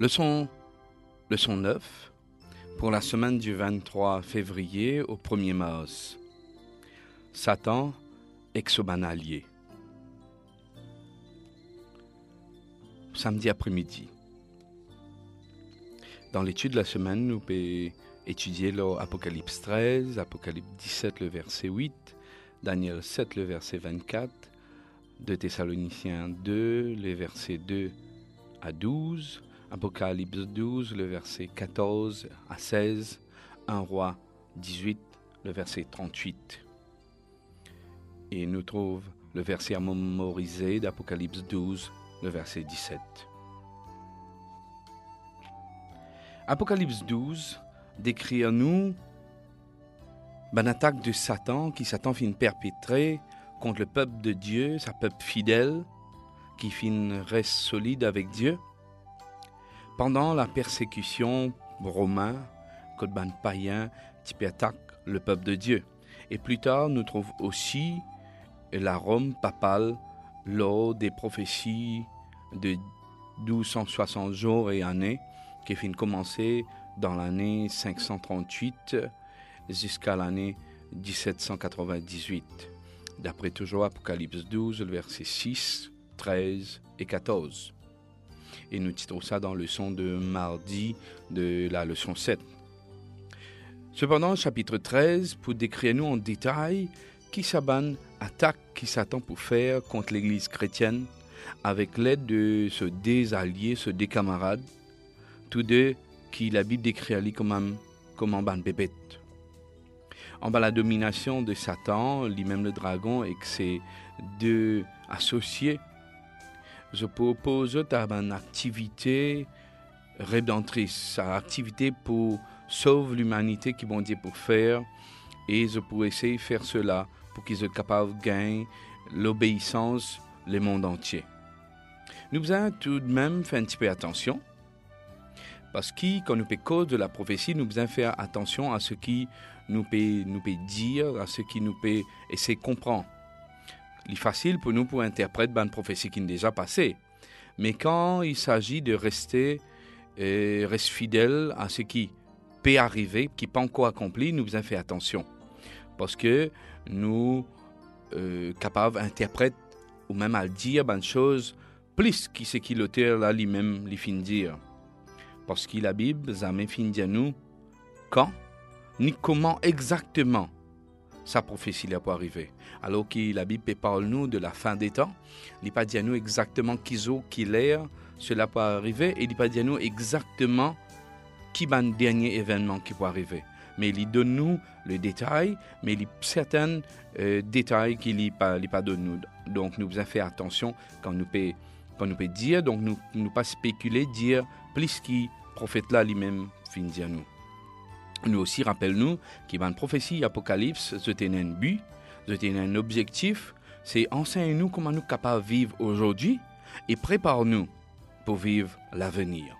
Leçon, leçon 9 pour la semaine du 23 février au 1er mars. Satan, exobanalier. Samedi après-midi. Dans l'étude de la semaine, nous pouvons étudier l'Apocalypse 13, Apocalypse 17, le verset 8, Daniel 7, le verset 24, de Thessaloniciens 2, les versets 2 à 12, Apocalypse 12, le verset 14 à 16, 1 roi 18, le verset 38. Et nous trouve le verset à mémoriser d'Apocalypse 12, le verset 17. Apocalypse 12 décrit à nous une attaque de Satan qui Satan finit perpétrer contre le peuple de Dieu, sa peuple fidèle, qui finit reste solide avec Dieu pendant la persécution romaine, ban païen attaque le peuple de Dieu. Et plus tard, nous trouvons aussi la Rome papale lors des prophéties de 1260 jours et années qui finit commencer dans l'année 538 jusqu'à l'année 1798. D'après toujours Apocalypse 12, le verset 6, 13 et 14 et nous titrons ça dans le son de mardi de la leçon 7. Cependant, chapitre 13, pour décrire nous en détail qui Saban attaque qui s'attend pour faire contre l'Église chrétienne avec l'aide de ce deux alliés, ce camarades, tous deux qui la Bible décrit comme un, comme ban bébête. En bas la domination de Satan, lui-même le dragon et que ses deux associés je propose une activité rédemptrice, une activité pour sauver l'humanité qui bon Dieu pour faire et je pourrais essayer de faire cela pour qu'ils soient capables de gagner l'obéissance le monde entier. Nous avons tout de même fait un petit peu attention parce que quand nous peut cause de la prophétie, nous devons faire attention à ce qui nous peut, nous peut dire, à ce qui nous peut essayer de comprendre est facile pour nous pour interpréter une prophétie qui est déjà passée. Mais quand il s'agit de rester, euh, fidèle à ce qui peut arriver, qui n'est pas encore accompli, nous devons faire attention. Parce que nous euh, capables d'interpréter ou même à dire une chose plus que ce qui l'auteur lui-même lui fin dire. Parce que la Bible jamais fin dire nous quand ni comment exactement sa prophétie là pour arriver. Alors que la Bible parle nous de la fin des temps, il n'est pas dit à nous exactement qui qui l'air, cela peut arriver, et il n'est pas dit à nous exactement qui va le dernier événement qui peut arriver. Mais il donne nous le détail, mais il y a certains euh, détails qu'il n'y pas, pas donne nous. Donc nous devons faire attention quand nous peut, quand nous peut dire, donc nous ne pas spéculer, dire plus qui prophète là lui-même fin dire nous. Nous aussi, a une prophétie Apocalypse, c'était un but, c'était un objectif, c'est enseigne-nous comment nous sommes capables de vivre aujourd'hui et prépare-nous pour vivre l'avenir.